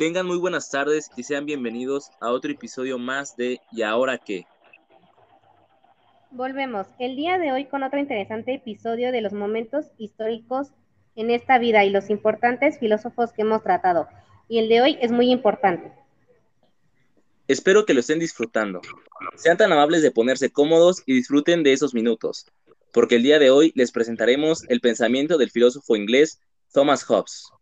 Tengan muy buenas tardes y sean bienvenidos a otro episodio más de ¿Y ahora qué? Volvemos el día de hoy con otro interesante episodio de los momentos históricos en esta vida y los importantes filósofos que hemos tratado. Y el de hoy es muy importante. Espero que lo estén disfrutando. Sean tan amables de ponerse cómodos y disfruten de esos minutos, porque el día de hoy les presentaremos el pensamiento del filósofo inglés Thomas Hobbes.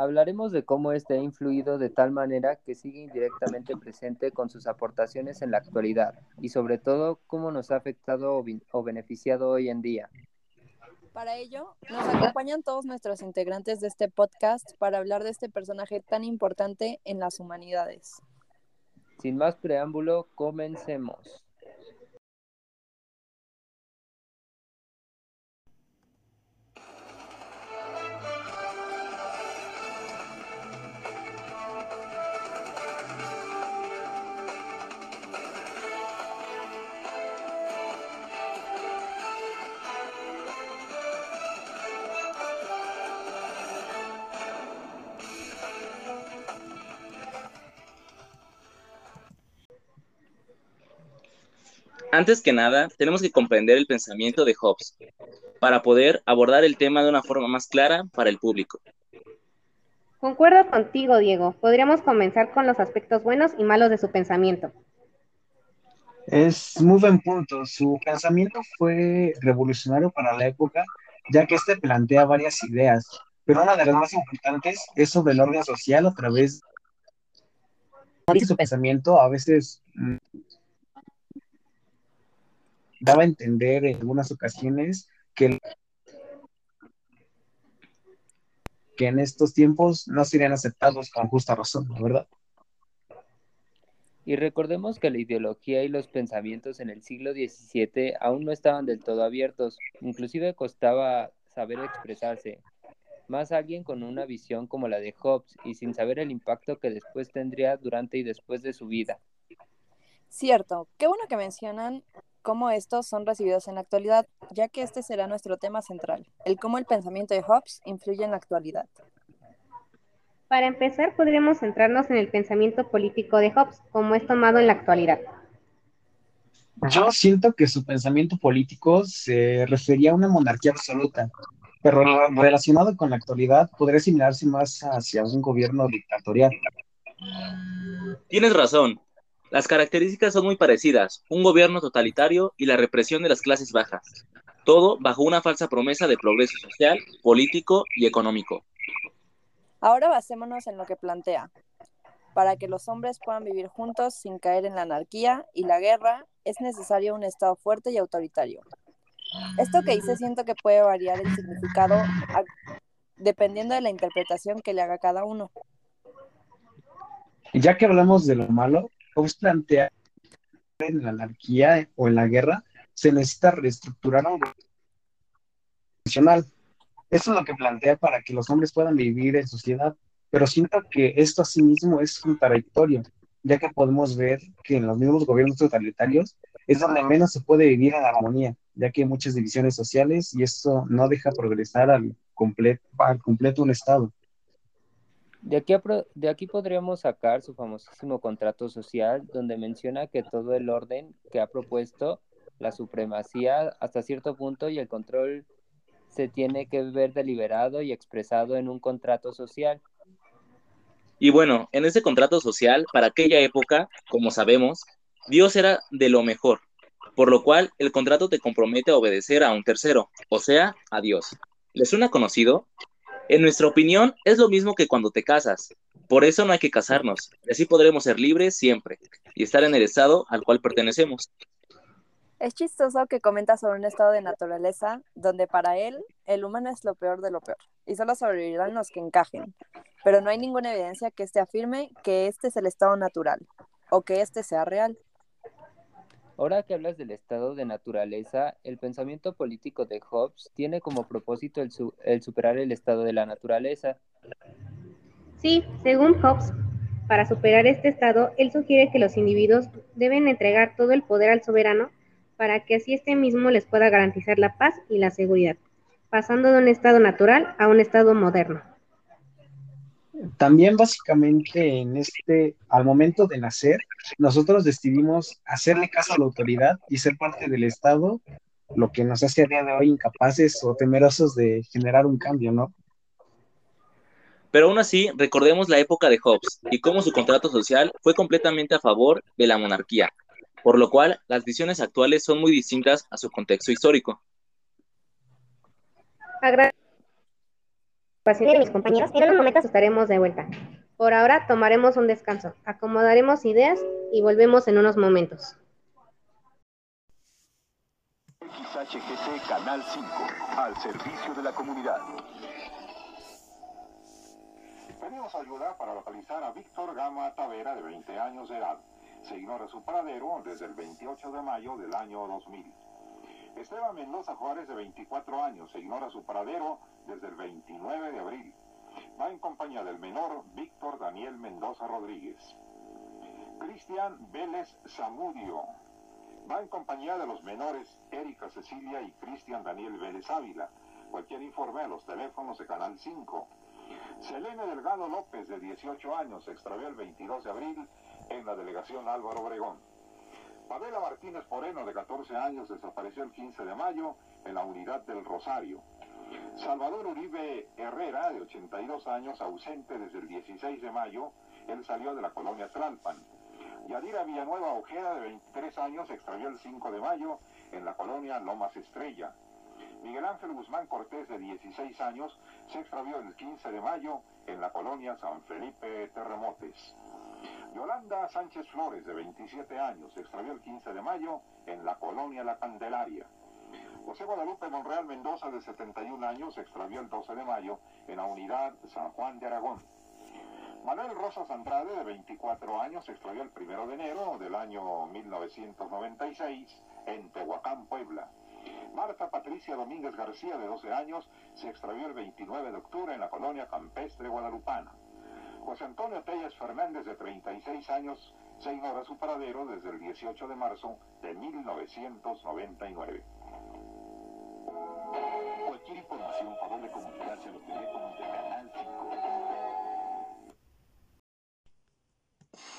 Hablaremos de cómo este ha influido de tal manera que sigue indirectamente presente con sus aportaciones en la actualidad y sobre todo cómo nos ha afectado o, beneficiado hoy en día. Para ello, nos acompañan todos nuestros integrantes de este podcast para hablar de este personaje tan importante en las humanidades. Sin más preámbulo, comencemos. Antes que nada, tenemos que comprender el pensamiento de Hobbes para poder abordar el tema de una forma más clara para el público. Concuerdo contigo, Diego. Podríamos comenzar con los aspectos buenos y malos de su pensamiento. Es muy buen punto. Su pensamiento fue revolucionario para la época, ya que este plantea varias ideas, pero una de las más importantes es sobre el orden social a través de su pensamiento a veces mm, daba a entender en algunas ocasiones que, que en estos tiempos no serían aceptados con justa razón, ¿verdad? Y recordemos que la ideología y los pensamientos en el siglo XVII aún no estaban del todo abiertos, inclusive costaba saber expresarse. Más alguien con una visión como la de Hobbes y sin saber el impacto que después tendría durante y después de su vida. Cierto, qué bueno que mencionan cómo estos son recibidos en la actualidad, ya que este será nuestro tema central, el cómo el pensamiento de Hobbes influye en la actualidad. Para empezar, podríamos centrarnos en el pensamiento político de Hobbes, como es tomado en la actualidad. Yo siento que su pensamiento político se refería a una monarquía absoluta, pero relacionado con la actualidad podría asimilarse más hacia un gobierno dictatorial. Tienes razón, las características son muy parecidas, un gobierno totalitario y la represión de las clases bajas, todo bajo una falsa promesa de progreso social, político y económico. Ahora basémonos en lo que plantea. Para que los hombres puedan vivir juntos sin caer en la anarquía y la guerra, es necesario un Estado fuerte y autoritario. Esto que hice siento que puede variar el significado dependiendo de la interpretación que le haga cada uno. Ya que hablamos de lo malo, Hobbes plantea en la anarquía o en la guerra se necesita reestructurar un nacional. Eso es lo que plantea para que los hombres puedan vivir en sociedad, pero siento que esto asimismo es contradictorio, ya que podemos ver que en los mismos gobiernos totalitarios es donde menos se puede vivir en armonía, ya que hay muchas divisiones sociales y esto no deja progresar al completo, al completo un Estado. De aquí, de aquí podríamos sacar su famosísimo contrato social, donde menciona que todo el orden que ha propuesto, la supremacía hasta cierto punto y el control se tiene que ver deliberado y expresado en un contrato social. Y bueno, en ese contrato social, para aquella época, como sabemos, Dios era de lo mejor, por lo cual el contrato te compromete a obedecer a un tercero, o sea, a Dios. ¿Les suena conocido? En nuestra opinión, es lo mismo que cuando te casas. Por eso no hay que casarnos, así podremos ser libres siempre y estar en el estado al cual pertenecemos. Es chistoso que comenta sobre un estado de naturaleza donde para él el humano es lo peor de lo peor y solo sobrevivirán los que encajen, pero no hay ninguna evidencia que este afirme que este es el estado natural o que este sea real. Ahora que hablas del estado de naturaleza, el pensamiento político de Hobbes tiene como propósito el, superar el estado de la naturaleza. Sí, según Hobbes, para superar este estado, él sugiere que los individuos deben entregar todo el poder al soberano para que así éste mismo les pueda garantizar la paz y la seguridad, pasando de un estado natural a un estado moderno. También básicamente en este, al momento de nacer, nosotros decidimos hacerle caso a la autoridad y ser parte del Estado, lo que nos hace a día de hoy incapaces o temerosos de generar un cambio, ¿no? Pero aún así, recordemos la época de Hobbes y cómo su contrato social fue completamente a favor de la monarquía, por lo cual las visiones actuales son muy distintas a su contexto histórico. Agradezco de mis compañeros. En unos momentos estaremos de vuelta. Por ahora tomaremos un descanso, acomodaremos ideas y volvemos en unos momentos. XHGC Canal 5, al servicio de la comunidad. Pedimos ayuda para localizar a Víctor Gama Tavera, de 20 años de edad. Se ignora su paradero desde el 28 de mayo del año 2000. Esteban Mendoza Juárez, de 24 años, se ignora su paradero desde el 29 de abril. Va en compañía del menor Víctor Daniel Mendoza Rodríguez. Cristian Vélez Zamudio. Va en compañía de los menores Erika Cecilia y Cristian Daniel Vélez Ávila. Cualquier informe a los teléfonos de Canal 5. Selene Delgado López, de 18 años, se extravió el 22 de abril en la delegación Álvaro Obregón. Pamela Martínez Moreno, de 14 años, desapareció el 15 de mayo en la unidad del Rosario. Salvador Uribe Herrera, de 82 años, ausente desde el 16 de mayo, él salió de la colonia Tlalpan. Yadira Villanueva Ojeda, de 23 años, extravió el 5 de mayo en la colonia Lomas Estrella. Miguel Ángel Guzmán Cortés, de 16 años, se extravió el 15 de mayo en la colonia San Felipe Terremotes. Yolanda Sánchez Flores, de 27 años, se extravió el 15 de mayo en la colonia La Candelaria. José Guadalupe Monreal Mendoza, de 71 años, se extravió el 12 de mayo en la unidad San Juan de Aragón. Manuel Rosas Andrade, de 24 años, se extravió el 1 de enero del año 1996 en Tehuacán, Puebla. Marta Patricia Domínguez García, de 12 años, se extravió el 29 de octubre en la colonia campestre guadalupana. José Antonio Tellas Fernández, de 36 años, se ignora su paradero desde el 18 de marzo de 1999. Información puede comunicarse a los teléfonos de Canal 5.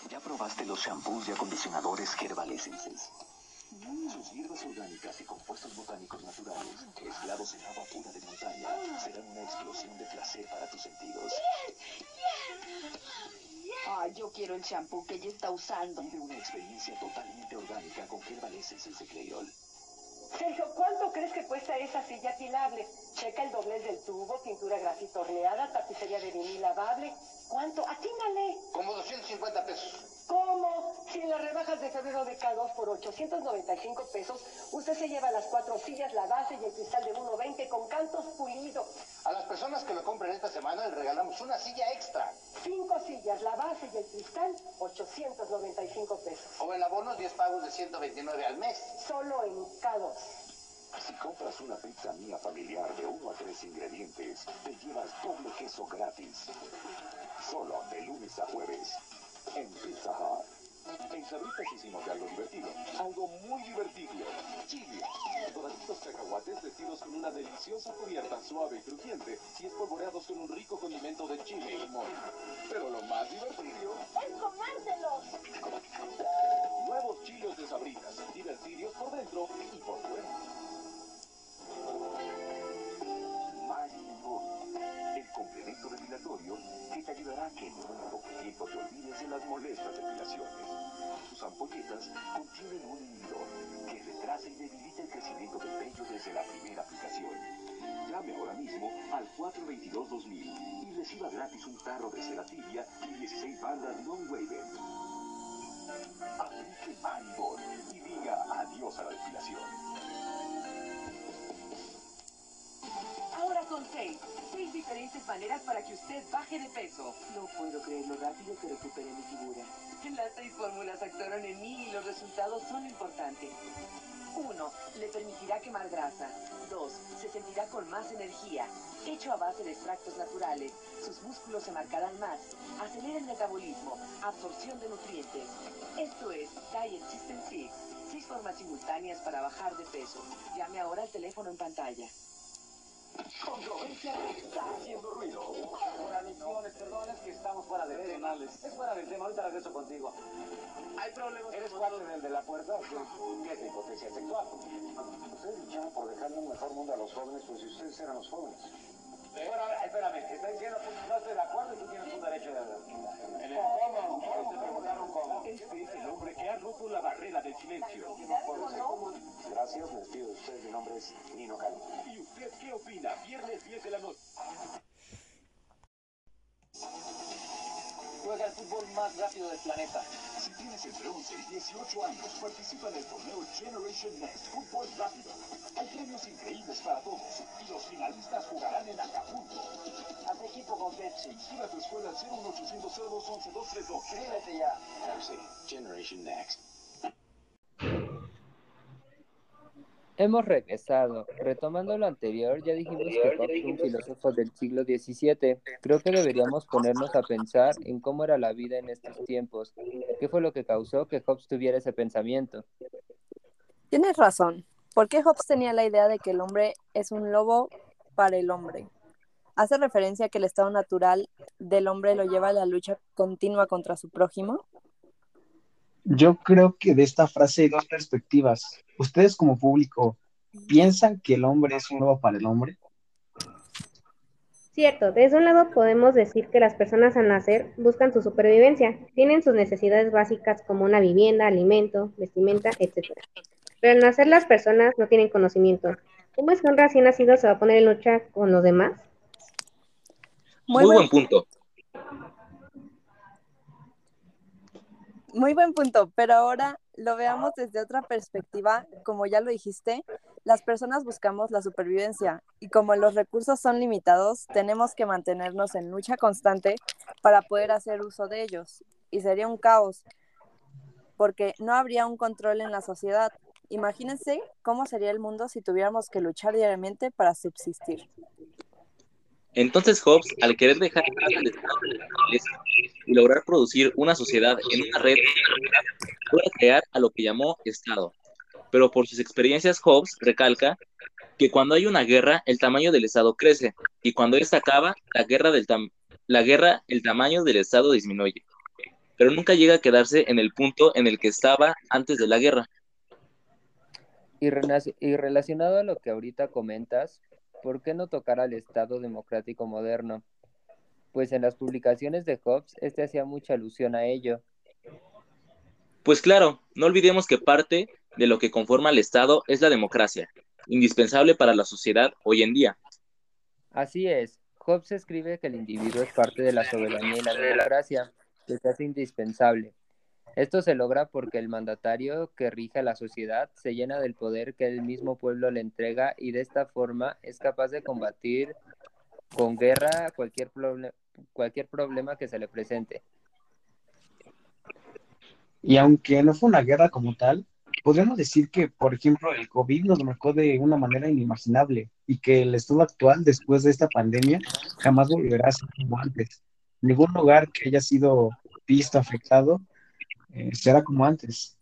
¿Ya probaste los shampoos y acondicionadores Herbal Essences? Sus hierbas orgánicas y compuestos botánicos naturales, mezclados en agua pura de montaña, serán una explosión de placer para tus sentidos. Ay, yo quiero el shampoo que ella está usando. Vive una experiencia totalmente orgánica con Herbal Essences de Clayol. Sergio, ¿cuánto crees que cuesta esa silla tilable? Checa el doblez del tubo, pintura grafito horneada, tapicería de vinil lavable. ¿Cuánto? Atínale. Como 250 pesos. ¿Cómo? Si en las rebajas de febrero de K2 por 895 pesos, usted se lleva las cuatro sillas, la base y el cristal de 1.20 con cantos pulidos. A las personas que lo compren esta semana les regalamos una silla extra. Cinco sillas, la base y el cristal, 895 pesos. O en abonos 10 pagos de 129 al mes. Solo en K2. Si compras una pizza mía familiar de uno a tres ingredientes, te llevas doble queso gratis. Solo de lunes a jueves. En Pizza Hut. En hicimos algo divertido. Algo muy divertido. Chile. Doraditos cacahuates vestidos con una deliciosa cubierta suave y crujiente y espolvoreados con un rico condimento de chile y limón. Pero lo más divertido... Maribor y diga adiós a la depilación. Ahora son seis. Seis diferentes maneras para que usted baje de peso. No puedo creer lo rápido que recuperé mi figura. Las seis fórmulas actuaron en mí y los resultados son importantes. Uno, le permitirá quemar grasa. Dos, se sentirá con más energía. Hecho a base de extractos naturales, sus músculos se marcarán más. Acelera el metabolismo, absorción de nutrientes. Esto es Diet System 6. Seis formas simultáneas para bajar de peso. Llame ahora al teléfono en pantalla. Controversia está haciendo ruido. Ahora, misiones, perdón, es que estamos fuera de tema. Es fuera del tema, ahorita regreso contigo. Hay problemas. ¿Eres parte del de la puerta? ¿Qué es la hipotesia sexual? Ustedes lucharon por dejarle un mejor mundo a los jóvenes, pues si ustedes eran los jóvenes. Bueno, espérame, está diciendo que no estoy de acuerdo y tú tienes un derecho de hablar. En el cómo, te preguntaron cómo. Este es el hombre que ha roto la barrera del silencio. Gracias, me despido de ustedes. Mi nombre es Nino Cali. ¿Y usted qué opina? Viernes 10 de la noche. Juega el fútbol más rápido del planeta. Si tienes entre 11 y 18 años, participa en el torneo Generation Next Fútbol Rápido. Hay premios increíbles para todos y los finalistas jugarán en Acapulco. Haz equipo con Pepsi. Inscribe a tu escuela al 01800 0211 232. Inscríbete ya. Pepsi, Generation Next. Hemos regresado. Retomando lo anterior, ya dijimos que Hobbes fue un filósofo del siglo XVII. Creo que deberíamos ponernos a pensar en cómo era la vida en estos tiempos. ¿Qué fue lo que causó que Hobbes tuviera ese pensamiento? Tienes razón. ¿Por qué Hobbes tenía la idea de que el hombre es un lobo para el hombre? ¿Hace referencia a que el estado natural del hombre lo lleva a la lucha continua contra su prójimo? Yo creo que de esta frase hay dos perspectivas. Ustedes como público, ¿piensan que el hombre es un lobo para el hombre? Cierto, desde un lado podemos decir que las personas al nacer buscan su supervivencia, tienen sus necesidades básicas como una vivienda, alimento, vestimenta, etc. Pero al nacer las personas no tienen conocimiento. ¿Cómo es que un recién nacido se va a poner en lucha con los demás? Muy, buen punto. Muy buen punto, pero ahora lo veamos desde otra perspectiva, como ya lo dijiste, las personas buscamos la supervivencia y como los recursos son limitados, tenemos que mantenernos en lucha constante para poder hacer uso de ellos. Y sería un caos, porque no habría un control en la sociedad. Imagínense cómo sería el mundo si tuviéramos que luchar diariamente para subsistir. Entonces Hobbes, al querer dejar el estado y lograr producir una sociedad en una red, puede crear a lo que llamó Estado. Pero por sus experiencias, Hobbes recalca que cuando hay una guerra, el tamaño del Estado crece, y cuando esta acaba, la guerra, del la guerra, el tamaño del Estado disminuye. Pero nunca llega a quedarse en el punto en el que estaba antes de la guerra. Y, y relacionado a lo que ahorita comentas, ¿por qué no tocar al Estado democrático moderno? Pues en las publicaciones de Hobbes, este hacía mucha alusión a ello. Pues claro, no olvidemos que parte de lo que conforma el Estado es la democracia, indispensable para la sociedad hoy en día. Así es, Hobbes escribe que el individuo es parte de la soberanía y la democracia, que se hace indispensable. Esto se logra porque el mandatario que rige la sociedad se llena del poder que el mismo pueblo le entrega y de esta forma es capaz de combatir con guerra cualquier, proble- cualquier problema que se le presente. Y aunque no fue una guerra como tal, podríamos decir que, por ejemplo, el COVID nos marcó de una manera inimaginable y que el estado actual, después de esta pandemia, jamás volverá a ser como antes. Ningún lugar que haya sido visto afectado eh, será como antes.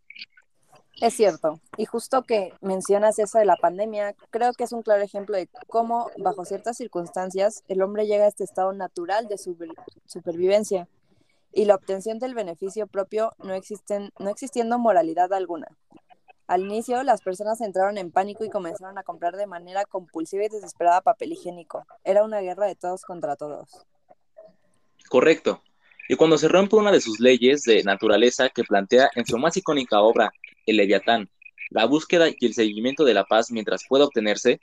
Es cierto, y justo que mencionas eso de la pandemia, creo que es un claro ejemplo de cómo, bajo ciertas circunstancias, el hombre llega a este estado natural de super- supervivencia y la obtención del beneficio propio no, existen, no existiendo moralidad alguna. Al inicio, las personas entraron en pánico y comenzaron a comprar de manera compulsiva y desesperada papel higiénico. Era una guerra de todos contra todos. Correcto. Y cuando se rompe una de sus leyes de naturaleza que plantea en su más icónica obra, El Leviatán, la búsqueda y el seguimiento de la paz mientras pueda obtenerse,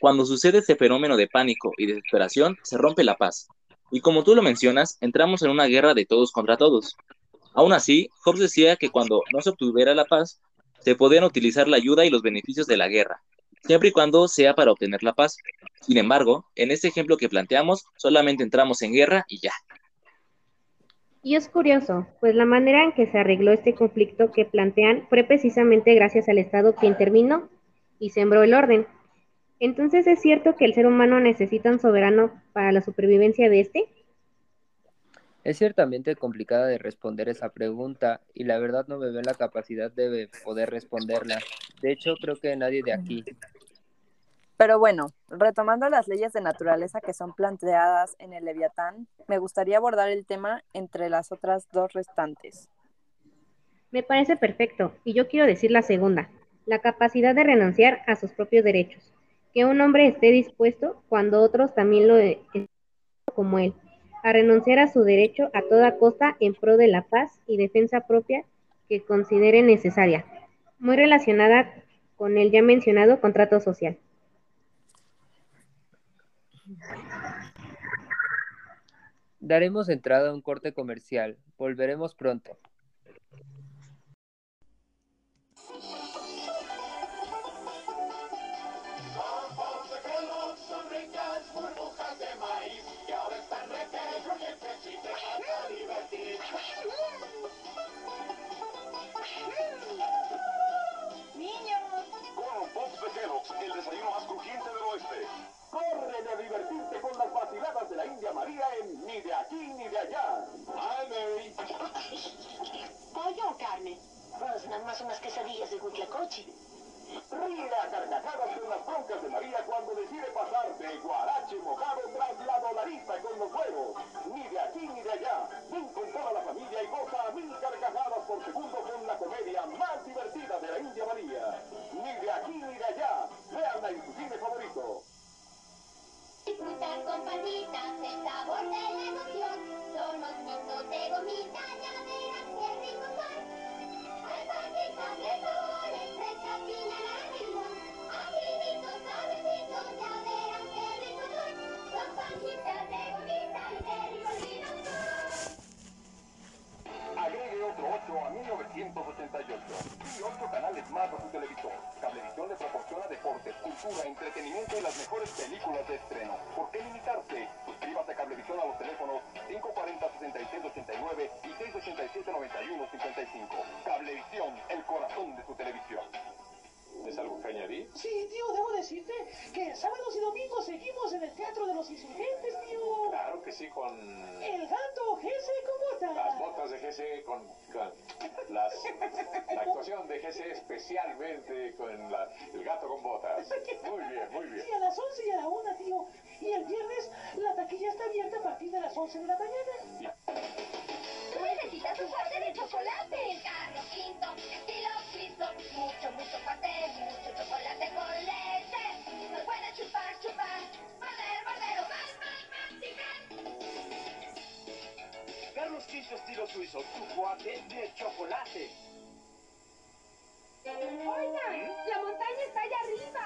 cuando sucede ese fenómeno de pánico y desesperación, se rompe la paz. Y como tú lo mencionas, entramos en una guerra de todos contra todos. Aún así, Hobbes decía que cuando no se obtuviera la paz, se podían utilizar la ayuda y los beneficios de la guerra, siempre y cuando sea para obtener la paz. Sin embargo, en este ejemplo que planteamos, solamente entramos en guerra y ya. Y es curioso, pues la manera en que se arregló este conflicto que plantean fue precisamente gracias al Estado que intervino y sembró el orden. Entonces, ¿es cierto que el ser humano necesita un soberano para la supervivencia de este? Es ciertamente complicada de responder esa pregunta y la verdad no me veo en la capacidad de poder responderla. De hecho, creo que nadie de aquí. Pero bueno, retomando las leyes de naturaleza que son planteadas en el Leviatán, me gustaría abordar el tema entre las otras dos restantes. Me parece perfecto, y yo quiero decir la segunda, la capacidad de renunciar a sus propios derechos, que un hombre esté dispuesto, cuando otros también lo estén como él, a renunciar a su derecho a toda costa en pro de la paz y defensa propia que considere necesaria, muy relacionada con el ya mencionado contrato social. Daremos entrada a un corte comercial. Volveremos pronto. Niños, con Pops de Kellogg's, el desayuno más crujiente del oeste. Corre de divertirte con las vaciladas de la India María en Ni de aquí ni de allá. Hi, Mary. ¿Pollo o carne? Pues nada más unas quesadillas de huitlacoche. Ríe a carcajadas con las broncas de María cuando decide pasar de guarache mojado tras la dolarita con los huevos. Ni de aquí ni de allá. Ven con toda la familia y goza a mil carcajadas por segundo con la comedia más divertida de la India María. Ni de aquí ni de allá. Cultura, entretenimiento y las mejores películas de estreno. ¿Por qué limitarse? Claro que sí, con El gato con las botas. de GC, con, con las, la actuación de GC especialmente con la- el gato con botas. Muy bien, muy bien. Sí, a las 11 y a la 1, tío. Y el viernes la taquilla está abierta a partir de las 11 de la mañana. Tú necesitas un pastel de chocolate. El carro quinto, estilo Cristo. Mucho, mucho pastel, mucho chocolate con leche. No puedes chupar, chupar. Estilo suizo, tu cuate de chocolate. Oigan, la montaña está allá arriba.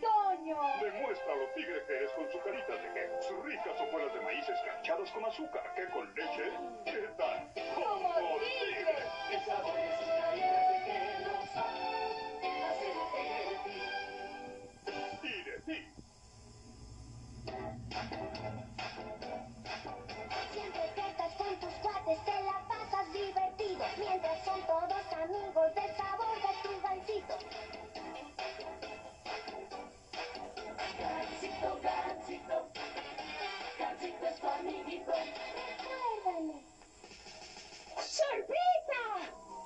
Toño. Demuéstralo, tigre que eres con su carita de que ricas hojuelas de maíz escarchadas con azúcar, que con leche, ¿qué tal? Como tigre. El sabor de sus de que nos hace de ti. Y de ti. Te la pasas divertido. Mientras son todos amigos del sabor de tu gancito. Gansito, gansito, gansito es tu amiguito. Recuérdame. ¡Sorpresa!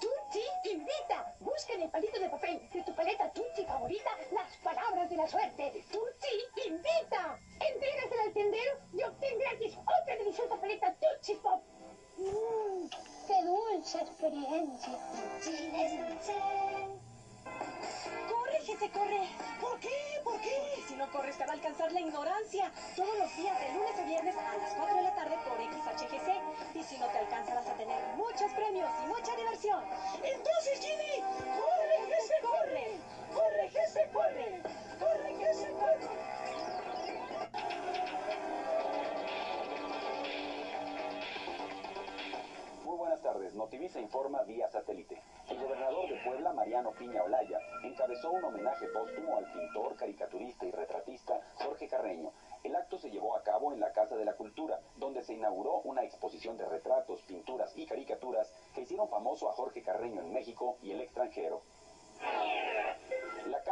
Tutti invita. Busca en el palito de papel de tu paleta Tutti favorita las palabras de la suerte. Tutti invita. Entrégasela al tendero y obtén gratis otra deliciosa paleta Tutti Pop. Mmm, qué dulce experiencia. ¡Corre, gente, corre! ¿Por qué? ¿Por qué? Si no corres te va a alcanzar la ignorancia. Todos los días, de lunes a viernes, a las 4 de la tarde por XHGC. Y si no te alcanza, vas a tener muchos premios y mucha diversión. Entonces, Jimmy, Notivisa informa vía satélite. El gobernador de Puebla, Mariano Piña Olaya, encabezó un homenaje póstumo al pintor, caricaturista y retratista Jorge Carreño. El acto se llevó a cabo en la Casa de la Cultura, donde se inauguró una exposición de retratos, pinturas y caricaturas que hicieron famoso a Jorge Carreño en México y el extranjero.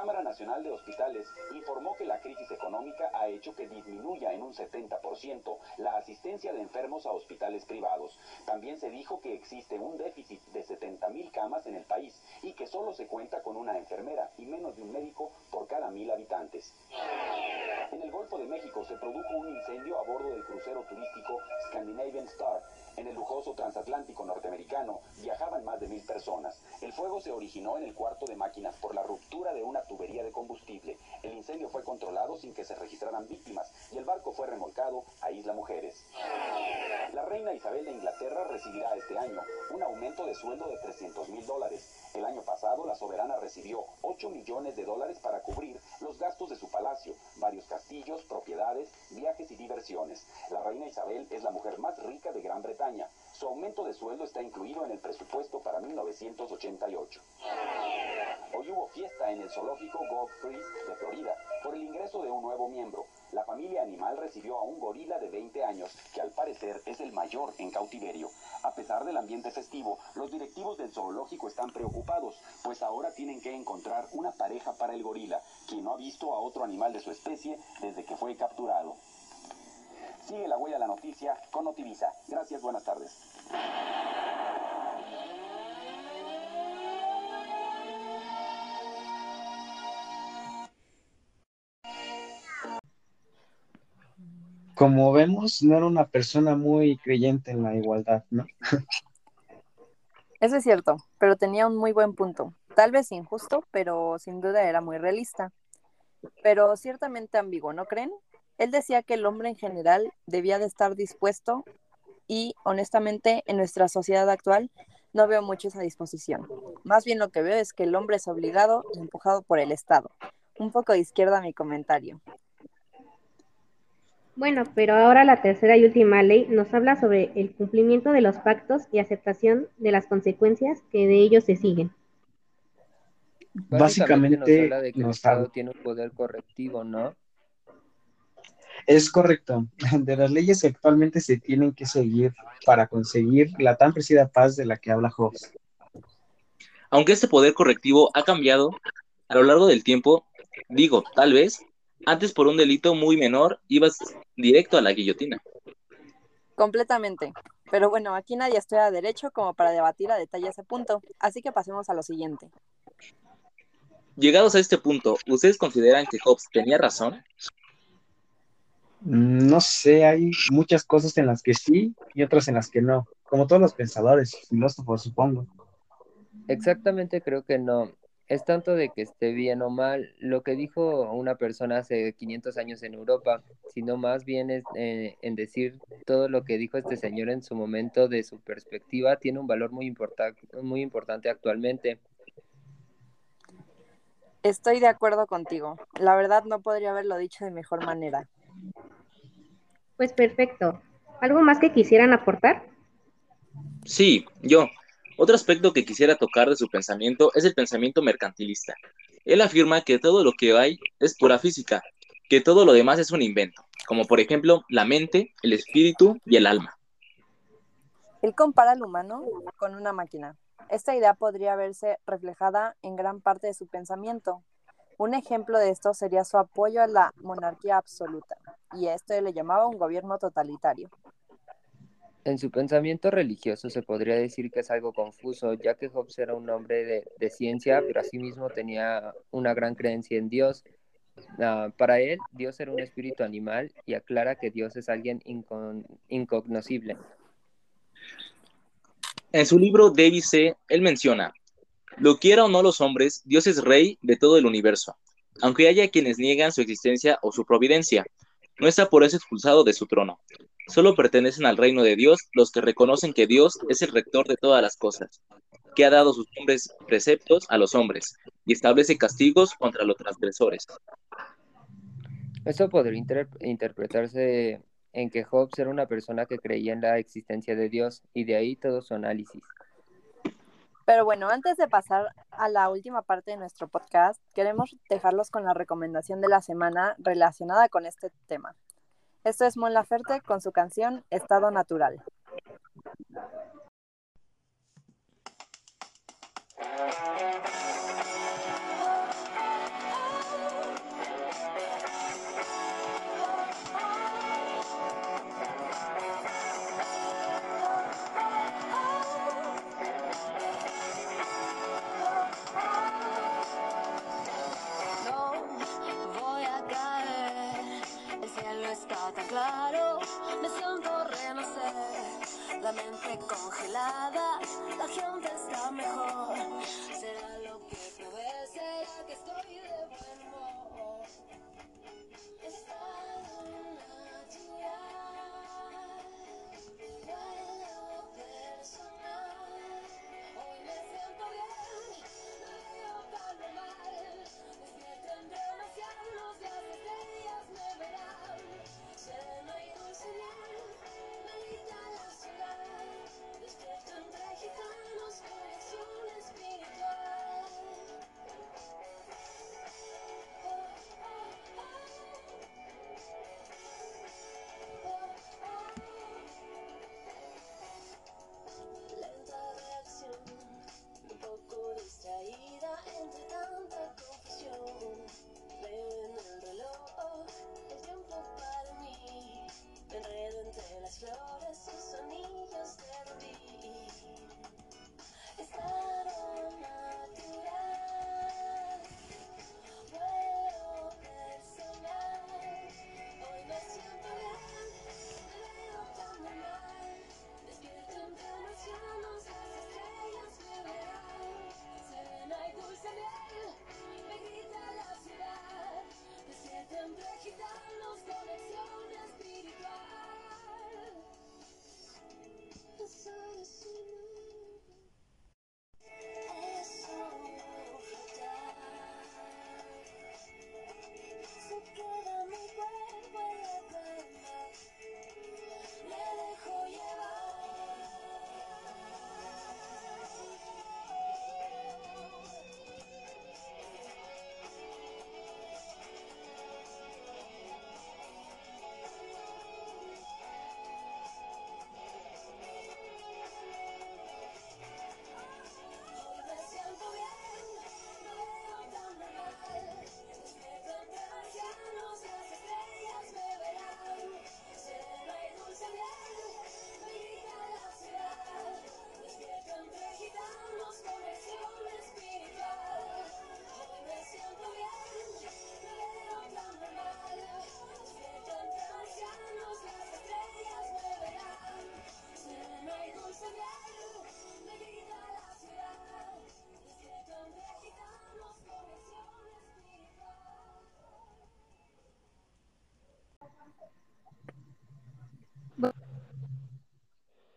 Cámara Nacional de Hospitales informó que la crisis económica ha hecho que disminuya en un 70% la asistencia de enfermos a hospitales privados. También se dijo que existe un déficit de 70 mil camas en el país y que solo se cuenta con una enfermera y menos de un médico por cada mil habitantes. En el Golfo de México se produjo un incendio a bordo del crucero turístico Scandinavian Star. En el lujoso transatlántico norteamericano viajaban más de mil personas. El fuego se originó en el cuarto de máquinas por la ruptura de una tubería de combustible. El incendio fue controlado sin que se registraran víctimas y el barco fue remolcado a Isla Mujeres. La reina Isabel de Inglaterra recibirá este año un aumento de sueldo de 300 mil dólares. El año pasado la soberana recibió 8 millones de dólares para cubrir los gastos de su palacio, varios castillos, propiedades, viajes y diversiones. La reina Isabel es la mujer más rica de Gran Bretaña. Su aumento de sueldo está incluido en el presupuesto para 1988. Hoy hubo fiesta en el zoológico Gold Freeze de Florida por el ingreso de un nuevo miembro. La familia animal recibió a un gorila de 20 años que al parecer es el mayor en cautiverio. A pesar del ambiente festivo, los directivos del zoológico están preocupados, pues ahora tienen que encontrar una pareja para el gorila, quien no ha visto a otro animal de su especie desde que fue capturado. Sigue la huella de la noticia con Notivisa. Gracias, buenas tardes. Como vemos, no era una persona muy creyente en la igualdad, ¿no? Eso es cierto, pero tenía un muy buen punto. Tal vez injusto, pero sin duda era muy realista. Pero ciertamente ambiguo, ¿no creen? Él decía que el hombre en general debía de estar dispuesto y honestamente en nuestra sociedad actual no veo mucho esa disposición. Más bien lo que veo es que el hombre es obligado y empujado por el Estado. Un poco de izquierda mi comentario. Bueno, pero ahora la tercera y última ley nos habla sobre el cumplimiento de los pactos y aceptación de las consecuencias que de ellos se siguen. Básicamente, nos habla de que el Estado tiene un poder correctivo, ¿no? Es correcto. De las leyes que actualmente se tienen que seguir para conseguir la tan preciada paz de la que habla Hobbes. Aunque este poder correctivo ha cambiado a lo largo del tiempo, digo, tal vez, antes por un delito muy menor ibas directo a la guillotina. Completamente. Pero bueno, aquí nadie estudia derecho como para debatir a detalle ese punto, así que pasemos a lo siguiente. Llegados a este punto, ¿ustedes consideran que Hobbes tenía razón? No sé, hay muchas cosas en las que sí y otras en las que no, como todos los pensadores, filósofos, supongo. Exactamente creo que no. Es tanto de que esté bien o mal lo que dijo una persona hace 500 años en Europa, sino más bien es eh, en decir todo lo que dijo este señor en su momento de su perspectiva tiene un valor muy importa- muy importante actualmente. Estoy de acuerdo contigo. La verdad no podría haberlo dicho de mejor manera. Pues perfecto. ¿Algo más que quisieran aportar? Sí, yo. Otro aspecto que quisiera tocar de su pensamiento es el pensamiento mercantilista. Él afirma que todo lo que hay es pura física, que todo lo demás es un invento, como por ejemplo la mente, el espíritu y el alma. Él compara al humano con una máquina. Esta idea podría verse reflejada en gran parte de su pensamiento. Un ejemplo de esto sería su apoyo a la monarquía absoluta, y a esto le llamaba un gobierno totalitario. En su pensamiento religioso se podría decir que es algo confuso, ya que Hobbes era un hombre de, de ciencia, pero asimismo tenía una gran creencia en Dios. Ah, para él, Dios era un espíritu animal y aclara que Dios es alguien incon- incognoscible. En su libro David C., él menciona, lo quiera o no los hombres, Dios es rey de todo el universo, aunque haya quienes niegan su existencia o su providencia. No está por eso expulsado de su trono. Solo pertenecen al reino de Dios los que reconocen que Dios es el rector de todas las cosas, que ha dado sus hombres preceptos a los hombres y establece castigos contra los transgresores. Esto podría inter- interpretarse en que Hobbes era una persona que creía en la existencia de Dios y de ahí todo su análisis. Pero bueno, antes de pasar a la última parte de nuestro podcast, queremos dejarlos con la recomendación de la semana relacionada con este tema. Esto es Mon Laferte con su canción Estado Natural.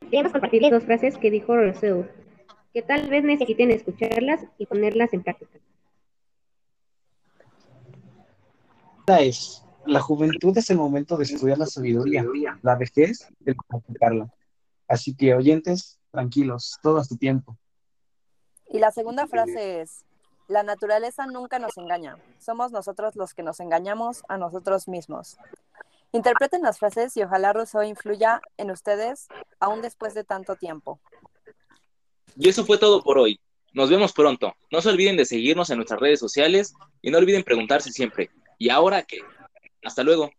Queremos compartirles dos frases que dijo Rousseau, que tal vez necesiten escucharlas y ponerlas en práctica. Esta es, la juventud es el momento de estudiar la sabiduría, la vejez, el practicarla. Así que, oyentes, tranquilos, todo a su tiempo. Y la segunda frase es, la naturaleza nunca nos engaña, somos nosotros los que nos engañamos a nosotros mismos. Interpreten las frases y ojalá Rousseau influya en ustedes aún después de tanto tiempo. Y eso fue todo por hoy. Nos vemos pronto. No se olviden de seguirnos en nuestras redes sociales y no olviden preguntarse siempre, ¿y ahora qué? Hasta luego.